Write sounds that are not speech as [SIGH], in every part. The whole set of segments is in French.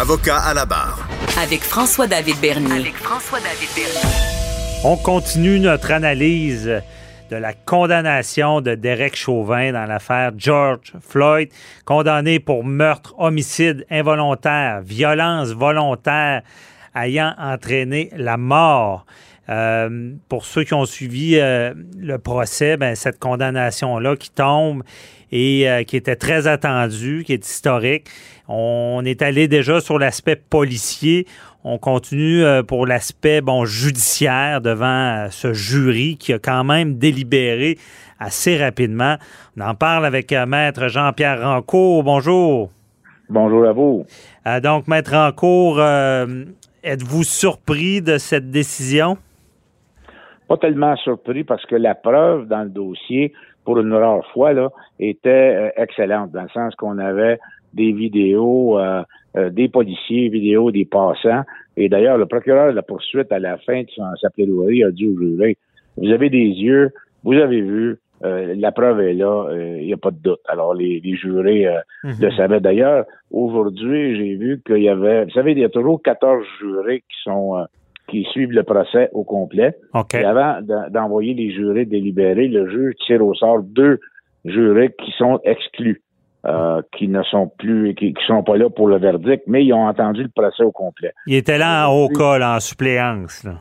Avocat à la barre. Avec François-David Bernier. avec François-David Bernier. On continue notre analyse de la condamnation de Derek Chauvin dans l'affaire George Floyd, condamné pour meurtre, homicide involontaire, violence volontaire ayant entraîné la mort. Euh, pour ceux qui ont suivi euh, le procès, ben, cette condamnation-là qui tombe et euh, qui était très attendue, qui est historique. On est allé déjà sur l'aspect policier. On continue pour l'aspect bon judiciaire devant ce jury qui a quand même délibéré assez rapidement. On en parle avec maître Jean-Pierre Rancourt. Bonjour. Bonjour à vous. Donc maître Rancourt, êtes-vous surpris de cette décision? Pas tellement surpris parce que la preuve dans le dossier, pour une rare fois, là, était euh, excellente, dans le sens qu'on avait des vidéos euh, euh, des policiers, vidéos des passants. Et d'ailleurs, le procureur de la poursuite, à la fin de son, sa plaidoirie, a dit au jury, vous avez des yeux, vous avez vu, euh, la preuve est là, il n'y a pas de doute. Alors, les, les jurés euh, le savaient. D'ailleurs, aujourd'hui, j'ai vu qu'il y avait, vous savez, il y a toujours 14 jurés qui sont euh, qui suivent le procès au complet. OK. Et avant d'en- d'envoyer les jurés délibérés, le juge tire au sort deux jurés qui sont exclus, euh, qui ne sont plus, qui, qui sont pas là pour le verdict, mais ils ont entendu le procès au complet. Il était là en haut cas, là, en suppléance. là.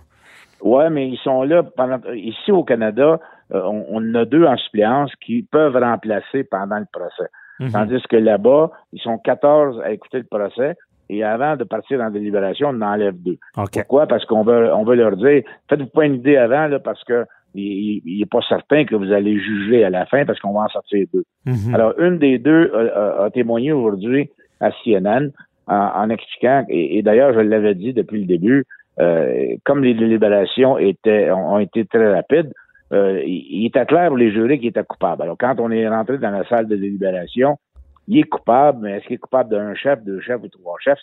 Ouais, mais ils sont là pendant. Ici au Canada, euh, on, on en a deux en suppléance qui peuvent remplacer pendant le procès. Mhm. Tandis que là-bas, ils sont 14 à écouter le procès. Et avant de partir en délibération, on en enlève deux. OK. Pourquoi? Parce qu'on veut, on veut leur dire, faites-vous pas une idée avant, là, parce que il il- il est pas certain que vous allez juger à la fin parce qu'on va en sortir deux. Mhm. Alors, une des deux a, a- a témoigné aujourd'hui à CNN en, en expliquant, et, et d'ailleurs, je l'avais dit depuis le début, euh, comme les délibérations étaient, ont, ont été très rapides, euh, il, il était clair pour les jurés qu'il était coupable. Alors, quand on est rentré dans la salle de délibération, il est coupable, mais est-ce qu'il est coupable d'un chef, deux chefs ou trois chefs?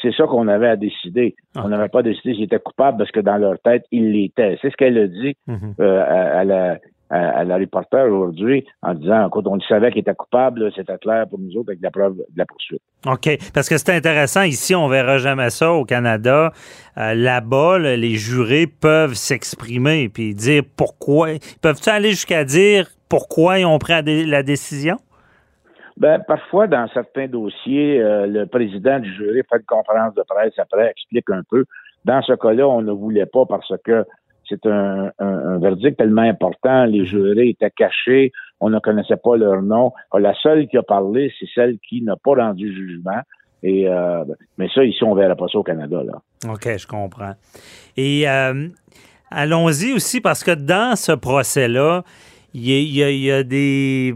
C'est, ça qu'on avait à décider. On n'avait pas décidé s'il était coupable parce que dans leur tête, il l'était. C'est ce qu'elle a dit Mhm. euh, à, à la, à, à la reporter aujourd'hui en disant, écoute, on savait qu'il était coupable, c'était clair pour nous autres avec la preuve de la poursuite. OK. Parce que c'est intéressant. Ici, on verra jamais ça au Canada. Euh, Là-bas, là, les jurés peuvent s'exprimer puis dire pourquoi. Peuvent-ils aller jusqu'à dire pourquoi ils ont pris la décision? Ben, parfois, dans certains dossiers, euh, le président du jury fait une conférence de presse après, explique un peu. Dans ce cas-là, on ne voulait pas parce que c'est un, un- un verdict tellement important. Les jurés étaient cachés, on ne connaissait pas leur nom. La seule qui a parlé, c'est celle qui n'a pas rendu jugement. Et euh, mais ça, ici, on verra pas ça au Canada. Là. OK, je comprends. Et euh, allons-y aussi parce que dans ce procès-là, il y, y a des.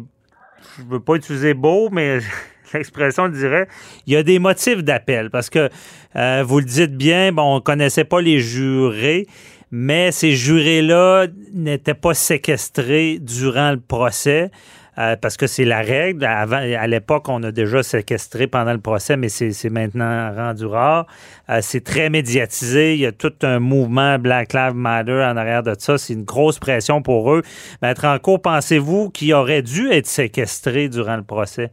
Je veux pas utiliser beau, mais [LAUGHS] l'expression dirait, il y a des motifs d'appel parce que euh, vous le dites bien, bon, on connaissait pas les jurés, mais ces jurés-là n'étaient pas séquestrés durant le procès. Euh, parce que c'est la règle. Avant, à l'époque, on a déjà séquestré pendant le procès, mais c'est maintenant rendu rare. Euh, c'est très médiatisé. Il y a tout un mouvement Black Lives Matter en arrière de ça. C'est une grosse pression pour eux. Maître Ranco, pensez-vous qu'il aurait dû être séquestré durant le procès?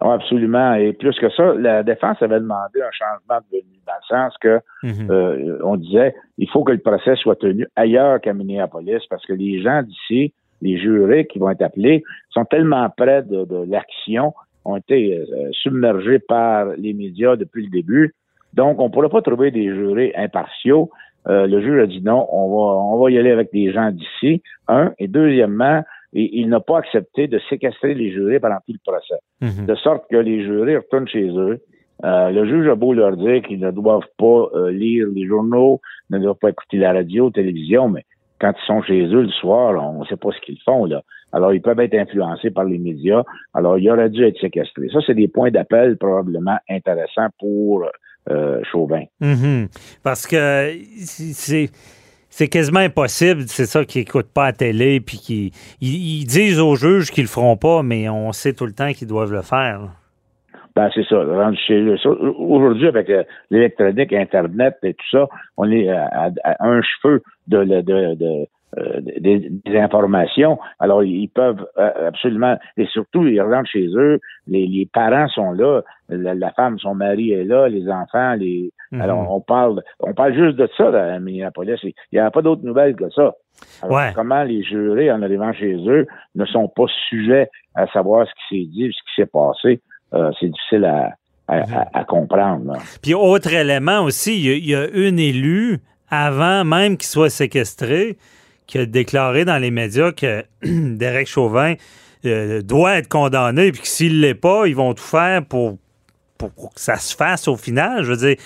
Ah, absolument. Et plus que ça, la défense avait demandé un changement de venue, dans le sens que Mhm. euh, on disait il faut que le procès soit tenu ailleurs qu'à Minneapolis, parce que les gens d'ici, les jurés qui vont être appelés, sont tellement près de, de l'action, ont été euh, submergés par les médias depuis le début. Donc, on ne pourrait pas trouver des jurés impartiaux. Euh, le juge a dit non, on va, on va y aller avec des gens d'ici. Un. Et deuxièmement, il, il n'a pas accepté de séquestrer les jurés pendant tout le procès Mhm. de sorte que les jurés retournent chez eux. Euh, le juge a beau leur dire qu'ils ne doivent pas euh, lire les journaux, ne doivent pas écouter la radio, la télévision, mais quand ils sont chez eux le soir, on ne sait pas ce qu'ils font. là. Alors, ils peuvent être influencés par les médias. Alors, il aurait dû être séquestré. Ça, c'est des points d'appel probablement intéressants pour euh, Chauvin. Mhm. Parce que c'est c'est quasiment impossible, c'est ça, qu'ils n'écoutent pas à télé, puis qu'ils ils, disent aux juges qu'ils le feront pas, mais on sait tout le temps qu'ils doivent le faire. Ben, c'est ça. Aujourd'hui, avec euh, l'électronique, Internet et tout ça, on est à, un cheveu de, de, de euh, des, informations. Alors, ils peuvent euh, absolument, et surtout, ils rentrent chez eux, les, parents sont là, la, femme, son mari est là, les enfants, les. Mhm. Alors, on parle, on parle juste de ça à Minneapolis. Il n'y a pas d'autres nouvelles que ça. Alors, comment les jurés, en arrivant chez eux, ne sont pas sujets à savoir ce qui s'est dit, ce qui s'est passé, euh, c'est difficile à, à, mhm. comprendre. Puis, autre élément aussi, il y, a, une élue, avant même qu'il soit séquestré, qui a déclaré dans les médias que [CLEARS THROAT] Derek Chauvin euh, doit être condamné, puis que s'il ne l'est pas, ils vont tout faire pour, pour, que ça se fasse au final. Je veux dire,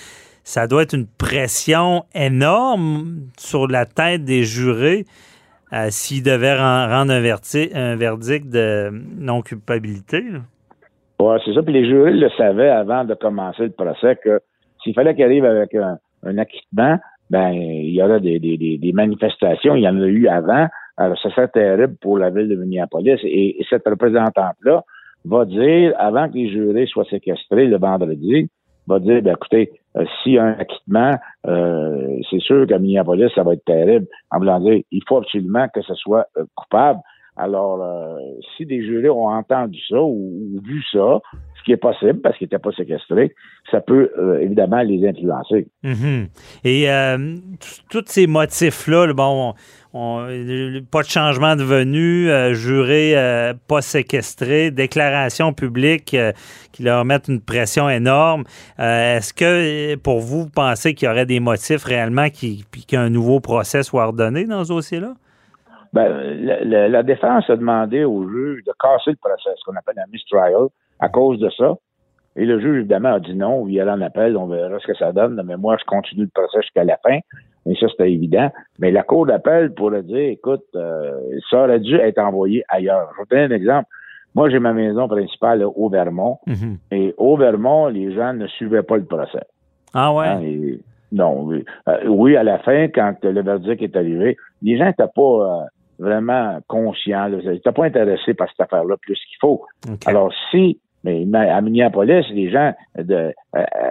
ça doit être une pression énorme sur la tête des jurés euh, s'ils devaient rendre un, un, verdict de non-culpabilité. C'est ça. Puis les jurés le savaient avant de commencer le procès que s'il fallait qu'il arrive avec un, acquittement, ben il y aura des, des, des, manifestations, il y en a eu avant. Alors, ça serait terrible pour la ville de Minneapolis. Et, cette représentante-là va dire, avant que les jurés soient séquestrés le vendredi, va dire, ben, écoutez, euh, s'il y a un acquittement, euh, c'est sûr qu'à Minneapolis, ça va être terrible. En voulant dire, il faut absolument que ce soit euh, coupable. Alors, euh, si des jurés ont entendu ça ou, vu ça, ce qui est possible parce qu'ils n'étaient pas séquestrés, ça peut euh, évidemment les influencer. Mhm. Et euh, tous ces motifs-là, bon, pas de changement de venue, jurés pas séquestrés, déclaration publique qui leur mettent une pression énorme. Est-ce que pour vous, vous pensez qu'il y aurait des motifs réellement qu'un nouveau procès soit ordonné dans ce dossier-là? Ben, la, la, défense a demandé au juge de casser le procès, ce qu'on appelle un mistrial, à cause de ça. Et le juge, évidemment, a dit non, il y a en appel, on verra ce que ça donne, mais moi, je continue le procès jusqu'à la fin. Et ça, c'était évident. Mais la cour d'appel pourrait dire, écoute, euh, ça aurait dû être envoyé ailleurs. Je vais te donner un exemple. Moi, j'ai ma maison principale au Vermont. Mhm. Et au Vermont, les gens ne suivaient pas le procès. Ah ouais? Hein, non. Oui. Euh, oui, à la fin, quand le verdict est arrivé, les gens n'étaient pas... Euh, vraiment conscient. Là. n'étais pas intéressé par cette affaire-là plus qu'il faut. Alors, si, mais à Minneapolis, les gens de à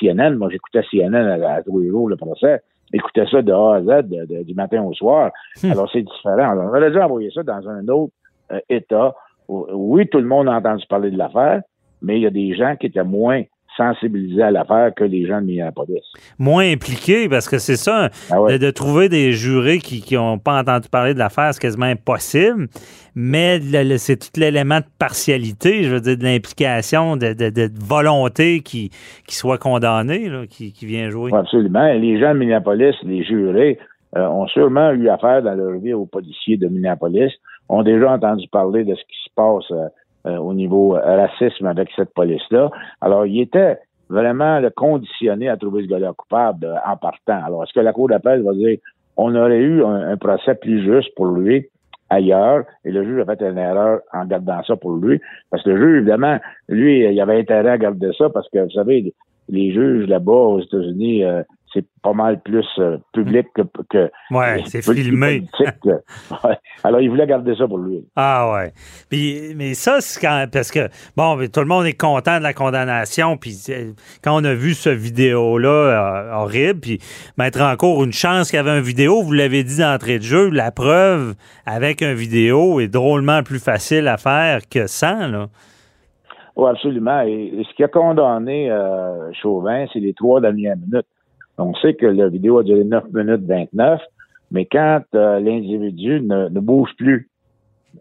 CNN, moi j'écoutais CNN à, à tous les jours, le procès, écoutaient ça de A à Z, du matin au soir. Hmm. Alors, c'est différent. Alors, on aurait dû envoyer ça dans un autre euh, État. Oui, tout le monde a entendu parler de l'affaire, mais il y a des gens qui étaient moins sensibiliser à l'affaire que les gens de Minneapolis. Moins impliqués, parce que c'est ça, ah de, trouver des jurés qui n'ont pas entendu parler de l'affaire, c'est quasiment impossible. Mais c'est tout l'élément de partialité, je veux dire, de l'implication, de, volonté qui, qui soit condamné, qui, vient jouer. absolument. Les gens de Minneapolis, les jurés, euh, ont sûrement eu affaire dans leur vie aux policiers de Minneapolis, ont déjà entendu parler de ce qui se passe euh, au niveau euh, racisme avec cette police-là. Alors, il était vraiment le conditionné à trouver ce gars-là coupable euh, en partant. Alors, est-ce que la Cour d'appel va dire on aurait eu un, procès plus juste pour lui ailleurs et le juge a fait une erreur en gardant ça pour lui? Parce que le juge, évidemment, lui, il avait intérêt à garder ça parce que, vous savez, les juges là-bas aux États-Unis, c'est pas mal plus euh, public que, que ouais, c'est filmé. [LAUGHS] Alors il voulait garder ça pour lui. Ah ouais. Puis, mais ça c'est quand parce que bon, tout le monde est content de la condamnation puis euh, quand on a vu ce vidéo là euh, horrible puis mettre encore une chance qu'il y avait une vidéo, vous l'avez dit d'entrée de jeu, la preuve avec un vidéo est drôlement plus facile à faire que sans là. Oui, absolument. Et, ce qui a condamné Chauvin, c'est les trois dernières minutes. On sait que la vidéo a duré 9 minutes 29, mais quand euh, l'individu ne, bouge plus,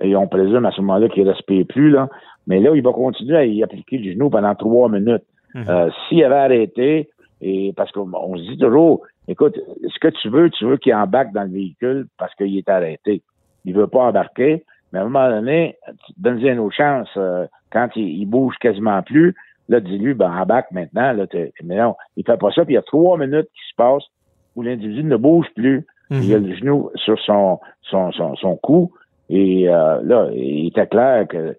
et on présume à ce moment-là qu'il ne respire plus, là, mais là, il va continuer à y appliquer du genou pendant trois minutes. Mhm. Euh, s'il avait arrêté, et parce qu'on se dit toujours, écoute, ce que tu veux, tu veux qu'il embarque dans le véhicule parce qu'il est arrêté. Il veut pas embarquer, mais à un moment donné, donne-lui une autre chance. Euh, quand il, il, bouge quasiment plus, Là, dis-lui, ben, embarque maintenant. Là, mais non, il fait pas ça. Puis il y a trois minutes qui se passent où l'individu ne bouge plus. Il a mhm. le genou sur son, son, son, son cou. Et euh, là, il était clair que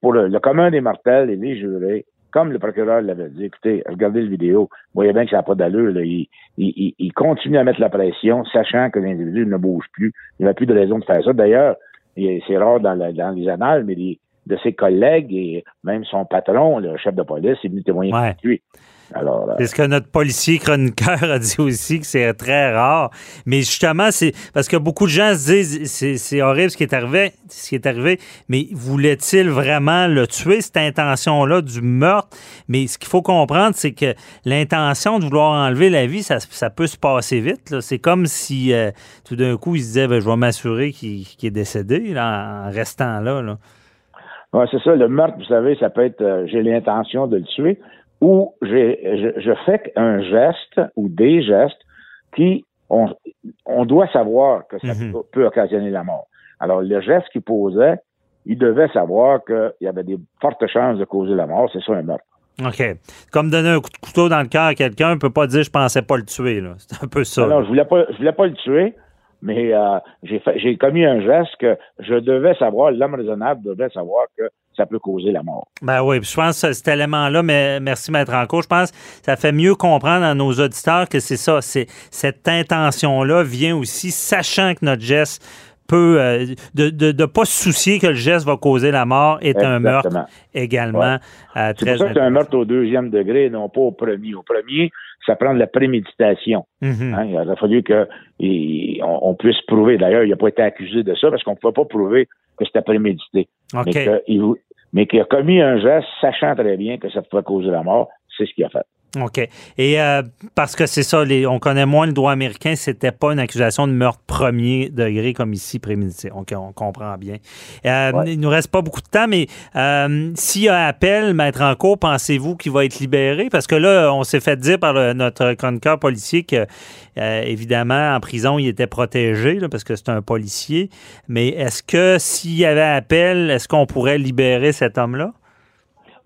pour le, commun des mortels et les jurés, comme le procureur l'avait dit, écoutez, regardez le vidéo, vous voyez bien que ça n'a pas d'allure. Il, il, continue à mettre la pression, sachant que l'individu ne bouge plus. Il n'a plus de raison de faire ça. D'ailleurs, c'est rare dans, dans, les annales, mais de ses collègues et même son patron, le chef de police, est venu témoigner ouais. lui. Alors, euh, c'est ce que notre policier chroniqueur [LAUGHS] a dit aussi, que c'est très rare. Mais justement, c'est parce que beaucoup de gens se disent c'est horrible ce qui est arrivé, ce qui est arrivé, mais voulait-il vraiment le tuer, cette intention-là du meurtre? Mais ce qu'il faut comprendre, c'est que l'intention de vouloir enlever la vie, ça, peut se passer vite. C'est comme si euh, tout d'un coup, il se disait ben, je vais m'assurer qu'il est décédé en restant là. là. C'est ça. Le meurtre, vous savez, ça peut être euh, j'ai l'intention de le tuer ou je, je, fais un geste ou des gestes qui, on, on doit savoir que ça mhm. peut, occasionner la mort. Alors, le geste qu'il posait, il devait savoir qu'il y avait des fortes chances de causer la mort. C'est ça un meurtre. OK. Comme donner un coup de couteau dans le cœur à quelqu'un, on ne peut pas dire je pensais pas le tuer. C'est un peu ça. Non, je voulais pas, je voulais pas le tuer, mais euh, j'ai commis un geste que je devais savoir, l'homme raisonnable devait savoir que ça peut causer la mort. Ben oui, je pense que cet élément-là, mais merci Maître Anco, je pense que ça fait mieux comprendre à nos auditeurs que c'est ça, c'est cette intention-là vient aussi sachant que notre geste peut euh, de ne de, pas se soucier que le geste va causer la mort est un meurtre également euh, c'est pour ça que c'est un meurtre au deuxième degré, non pas au premier. Au premier, ça prend de la préméditation. Mm-hmm. Hein, il a fallu que on, puisse prouver. D'ailleurs, il n'a pas été accusé de ça parce qu'on ne pouvait pas prouver que c'était prémédité. Mais qu'il a commis un geste sachant très bien que ça pouvait causer la mort, c'est ce qu'il a fait. OK. Et euh, parce que c'est ça, les, on connaît moins le droit américain, c'était pas une accusation de meurtre premier degré comme ici prémédité. OK, on comprend bien. Euh, Il nous reste pas beaucoup de temps, mais euh, s'il y a appel, maître en cours, pensez-vous qu'il va être libéré? Parce que là, on s'est fait dire par notre chroniqueur policier que, euh, évidemment, en prison, il était protégé parce que c'est un policier. Mais est-ce que s'il y avait appel, est-ce qu'on pourrait libérer cet homme-là?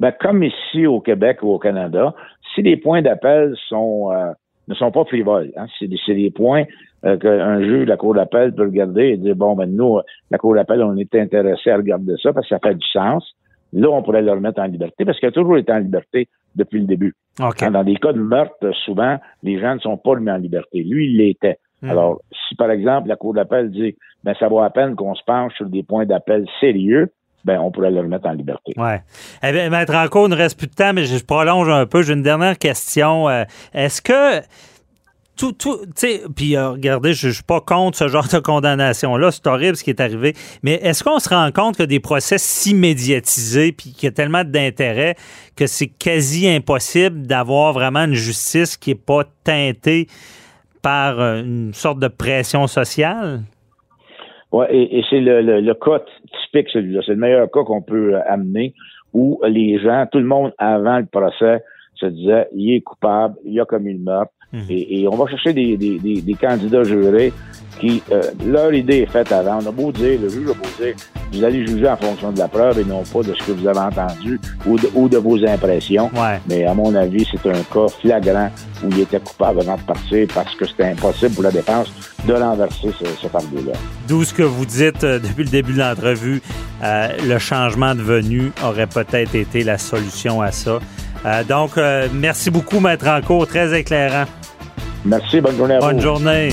Ben, comme ici au Québec ou au Canada, si les points d'appel sont euh, ne sont pas frivoles, hein, c'est des, points euh, qu'un juge de la Cour d'appel peut regarder et dire bon ben nous, la Cour d'appel, on est intéressé à regarder ça parce que ça fait du sens. Là, on pourrait le remettre en liberté parce qu'il a toujours été en liberté depuis le début. Hein, dans des cas de meurtre, souvent, les gens ne sont pas remis en liberté. Lui, il l'était. Hmm. Alors, si par exemple la Cour d'appel dit ben ça vaut à peine qu'on se penche sur des points d'appel sérieux, ben, on pourrait le remettre en liberté. Oui. Eh bien, Maître Ranco, il ne reste plus de temps, mais je prolonge un peu. J'ai une dernière question. Euh, est-ce que tout, tout, tu sais, puis euh, regardez, je, ne suis pas contre ce genre de condamnation-là, c'est horrible ce qui est arrivé, mais est-ce qu'on se rend compte que des procès si médiatisés, puis qu'il y a tellement d'intérêt, que c'est quasi impossible d'avoir vraiment une justice qui n'est pas teintée par euh, une sorte de pression sociale? Oui, et, c'est le, le, cas typique, celui-là. C'est le meilleur cas qu'on peut euh, amener où les gens, tout le monde avant le procès, se disait il est coupable, il a commis le meurtre. Mhm. Et, on va chercher des, des, des, candidats jurés qui, euh, leur idée est faite avant. On a beau dire, le juge a beau dire, vous allez juger en fonction de la preuve et non pas de ce que vous avez entendu ou de, ou de vos impressions. Mais à mon avis, c'est un cas flagrant où il était coupable avant de partir parce que c'était impossible pour la défense de renverser ce, ce fardeau-là. D'où ce que vous dites euh, depuis le début de l'entrevue, euh, le changement de venue aurait peut-être été la solution à ça. Euh, donc, merci beaucoup, Maître Rancourt, très éclairant. Merci, bonne journée à vous. Bonne journée.